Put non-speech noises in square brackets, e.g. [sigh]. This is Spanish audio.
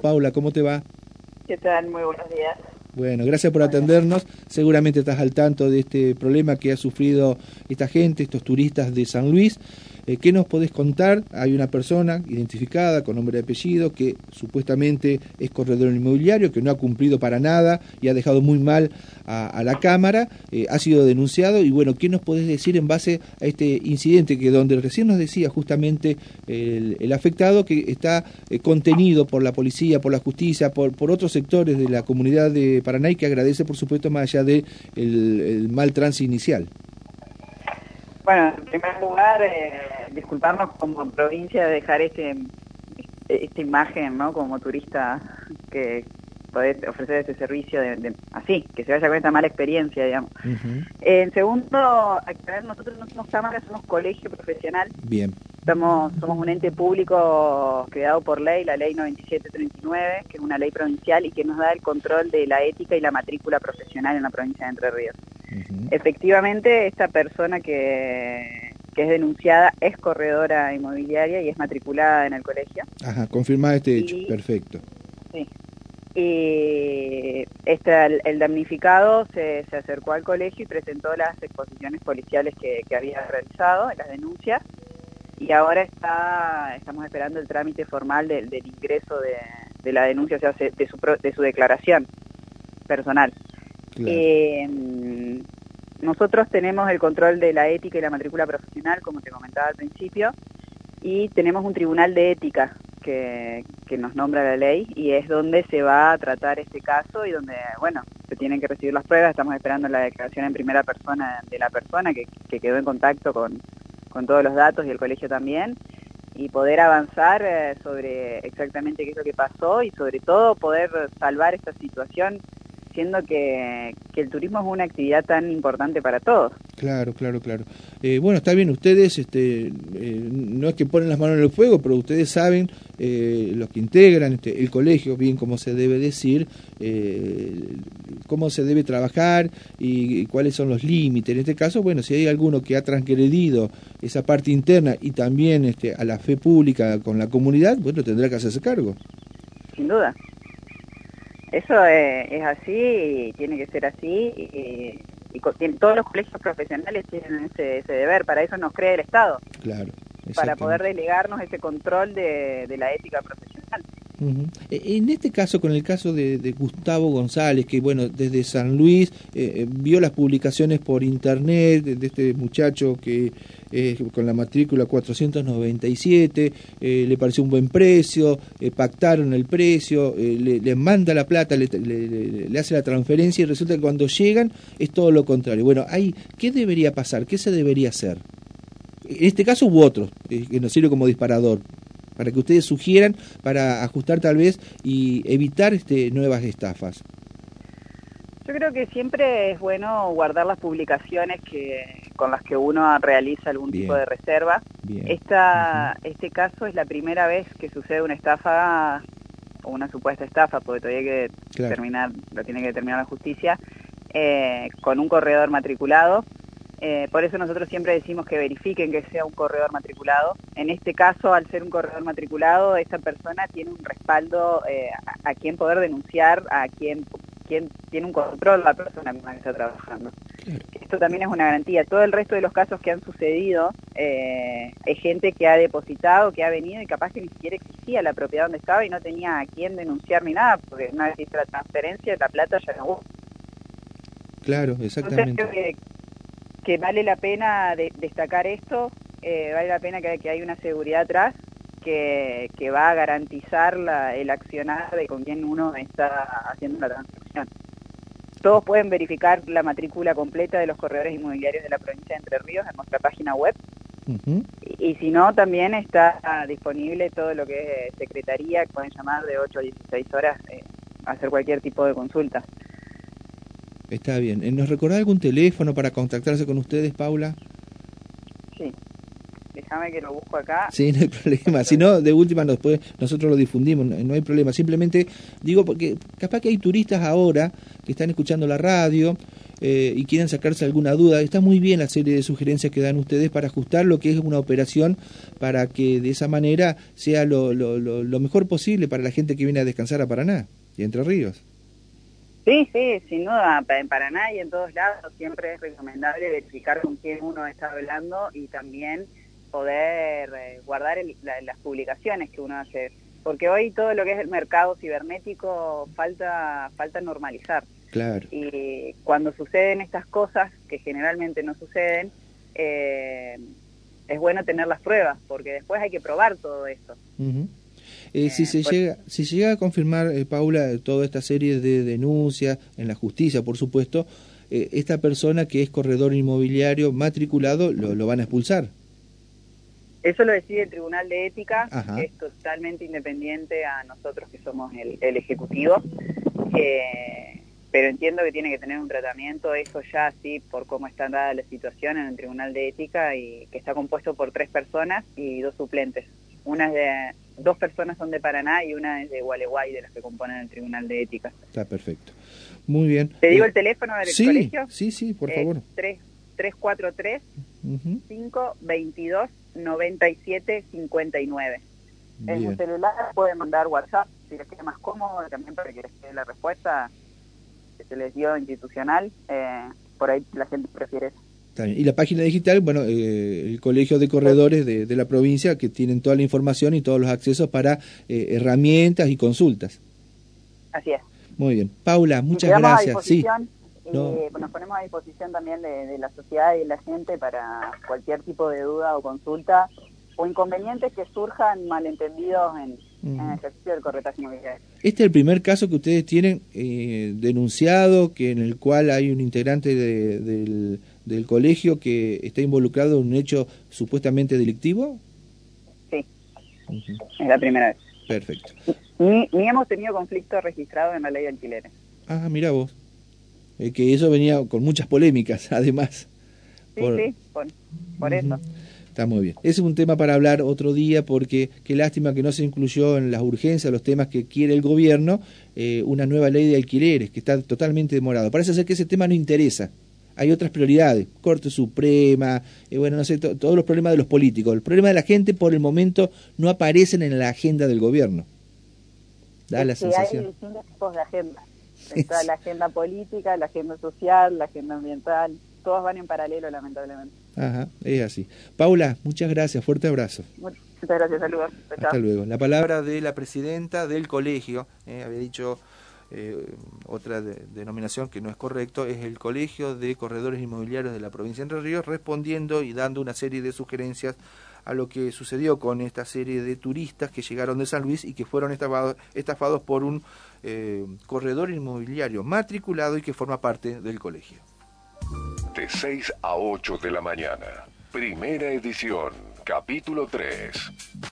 Paula, ¿cómo te va? ¿Qué tal? Muy buenos días. Bueno, gracias por atendernos. Seguramente estás al tanto de este problema que ha sufrido esta gente, estos turistas de San Luis. Eh, ¿Qué nos podés contar? Hay una persona identificada con nombre y apellido que supuestamente es corredor inmobiliario, que no ha cumplido para nada y ha dejado muy mal a, la Cámara, eh, ha sido denunciado y bueno, ¿qué nos podés decir en base a este incidente que donde recién nos decía justamente el, afectado que está eh, contenido por la policía, por la justicia, por, otros sectores de la comunidad de Paraná y que agradece por supuesto más allá de el, mal trance inicial? Bueno, en primer lugar, disculparnos como provincia de dejar este, esta imagen, ¿no? Como turista que poder ofrecer este servicio de, así, que se vaya con esta mala experiencia, digamos. En segundo, nosotros no somos cámaras, somos colegio profesional. Bien. Somos, somos un ente público creado por ley, la ley 9739, que es una ley provincial y que nos da el control de la ética y la matrícula profesional en la provincia de Entre Ríos. Efectivamente, esta persona que que es denunciada, es corredora inmobiliaria y es matriculada en el colegio. Ajá, confirmada este hecho, perfecto. Sí. Y este, el, damnificado se, se, acercó al colegio y presentó las exposiciones policiales que, que había realizado, las denuncias, y ahora está estamos esperando el trámite formal del, ingreso de, de, la denuncia, o sea, de su, de su declaración personal. Eh, nosotros tenemos el control de la ética y la matrícula profesional, como te comentaba al principio, y tenemos un tribunal de ética que, nos nombra la ley y es donde se va a tratar este caso y donde, bueno, se tienen que recibir las pruebas. Estamos esperando la declaración en primera persona de la persona que, quedó en contacto con, todos los datos y el colegio también y poder avanzar eh, sobre exactamente qué es lo que pasó y sobre todo poder salvar esta situación siendo que, el turismo es una actividad tan importante para todos. Claro, claro, claro. Eh, bueno, está bien, ustedes este, eh, no es que ponen las manos en el fuego, pero ustedes saben, eh, los que integran este, el colegio, bien como se debe decir, cómo se debe trabajar y, cuáles son los límites. En este caso, bueno, si hay alguno que ha transgredido esa parte interna y también este, a la fe pública con la comunidad, bueno, tendrá que hacerse cargo. Sin duda. Eso es, así y tiene que ser así y, todos los colegios profesionales tienen ese, deber, para eso nos cree el Estado. Claro. Para poder delegarnos ese control de la ética profesional. E, en este caso, con el caso de, Gustavo González, que bueno, desde San Luis eh, eh, vio las publicaciones por internet de, este muchacho que con la matrícula 497 eh, le pareció un buen precio, pactaron el precio, le, manda la plata, le, hace la transferencia y resulta que cuando llegan es todo lo contrario. Bueno, ahí, ¿qué debería pasar? ¿Qué se debería hacer? En este caso hubo otros, que nos sirve como disparador para que ustedes sugieran para ajustar tal vez y evitar este, nuevas estafas? Yo creo que siempre es bueno guardar las publicaciones que con las que uno realiza algún tipo de reserva. Esta, Este caso es la primera vez que sucede una estafa o una supuesta estafa, porque todavía hay que terminar, lo tiene que terminar la justicia, eh, con un corredor matriculado eh, por eso nosotros siempre decimos que verifiquen que sea un corredor matriculado. En este caso, al ser un corredor matriculado, esta persona tiene un respaldo eh, a, quien poder denunciar, a quien, quien tiene un control la persona con la que está trabajando. Esto también es una garantía. Todo el resto de los casos que han sucedido eh, es gente que ha depositado, que ha venido y capaz que ni siquiera existía la propiedad donde estaba y no tenía a quién denunciar ni nada, porque una vez hizo la transferencia, la plata ya no hubo. Claro, exactamente que vale la pena destacar esto, eh, vale la pena que, que, hay una seguridad atrás que, que va a garantizar el accionar de con quien uno está haciendo la transacción. Todos pueden verificar la matrícula completa de los corredores inmobiliarios de la provincia de Entre Ríos en nuestra página web. y, si no, también está disponible todo lo que es secretaría, pueden llamar de 8 a 16 horas eh, hacer cualquier tipo de consulta. Está bien. Eh, ¿Nos recordá algún teléfono para contactarse con ustedes, Paula? Sí. Déjame que lo busco acá. Sí, no hay problema. Si no, de última puede, nosotros lo difundimos, no, hay problema. Simplemente digo porque capaz que hay turistas ahora que están escuchando la radio eh, y quieren sacarse alguna duda, está muy bien la serie de sugerencias que dan ustedes para ajustar lo que es una operación para que de esa manera sea lo, lo, lo, mejor posible para la gente que viene a descansar a Paraná y Entre Ríos. Sí, sí, sin duda, en Paraná y en todos lados siempre es recomendable verificar con quién uno está hablando y también poder eh, guardar las publicaciones que uno hace porque hoy todo lo que es el mercado cibernético falta falta normalizar. Claro. Y cuando suceden estas cosas, que generalmente no suceden, eh, es bueno tener las pruebas, porque después hay que probar todo esto. Eh, si, se llega, si se llega a confirmar, eh, Paula, toda esta serie de denuncias en la justicia, por supuesto, esta persona que es corredor inmobiliario matriculado lo, lo van a expulsar. Eso lo decide el Tribunal de Ética, que es totalmente independiente a nosotros que somos el, Ejecutivo, pero entiendo que tiene que tener un tratamiento, eso ya sí, por cómo está dada la situación en el Tribunal de Ética, y que está compuesto por tres personas y dos suplentes. Una es de, dos personas son de Paraná y una es de Gualeguay, de las que componen el Tribunal de Ética. Está perfecto. Muy bien. ¿Te digo eh, el teléfono del colegio? Sí, sí, por favor. 3, 343 522 9759. En su celular puede mandar WhatsApp si les queda más cómodo, también para que les quede la respuesta que se les dio institucional. Eh, por ahí la gente prefiere eso. Y la página digital, bueno, eh, el Colegio de Corredores de, la provincia que tienen toda la información y todos los accesos para eh, herramientas y consultas. Así es. Muy bien. Paula, muchas gracias. Sí. Eh, nos ponemos a disposición también de, la sociedad y de la gente para cualquier tipo de duda o consulta o inconvenientes que surjan malentendidos en, el ejercicio del corretaje inmobiliario. Este es el primer caso que ustedes tienen eh, denunciado, que en el cual hay un integrante del, del colegio que está involucrado en un hecho supuestamente delictivo. Sí, es la primera vez. Perfecto. Ni, ni hemos tenido conflicto registrado en la ley de alquileres. Ah, mira vos. Eh, que eso venía con muchas polémicas, [laughs] además. Sí, sí, por, eso. Está muy bien. Ese es un tema para hablar otro día porque qué lástima que no se incluyó en las urgencias, los temas que quiere el gobierno, eh, una nueva ley de alquileres que está totalmente demorado. Parece ser que ese tema no interesa. Hay otras prioridades, Corte Suprema, eh, bueno, no sé, todos los problemas de los políticos. El problema de la gente por el momento no aparecen en la agenda del gobierno. Da la sensación. Hay distintos tipos de agenda. [laughs] Está la agenda política, la agenda social, la agenda ambiental, todos van en paralelo, lamentablemente. Ajá, es así. Paula, muchas gracias, fuerte abrazo. Muchas gracias, saludos. Hasta luego. La palabra de la presidenta del colegio, eh, había dicho eh, otra denominación que no es correcto, es el Colegio de Corredores Inmobiliarios de la provincia de Entre Ríos, respondiendo y dando una serie de sugerencias a lo que sucedió con esta serie de turistas que llegaron de San Luis y que fueron estafados, por un eh, corredor inmobiliario matriculado y que forma parte del colegio. De 6 a 8 de la mañana, primera edición, capítulo 3.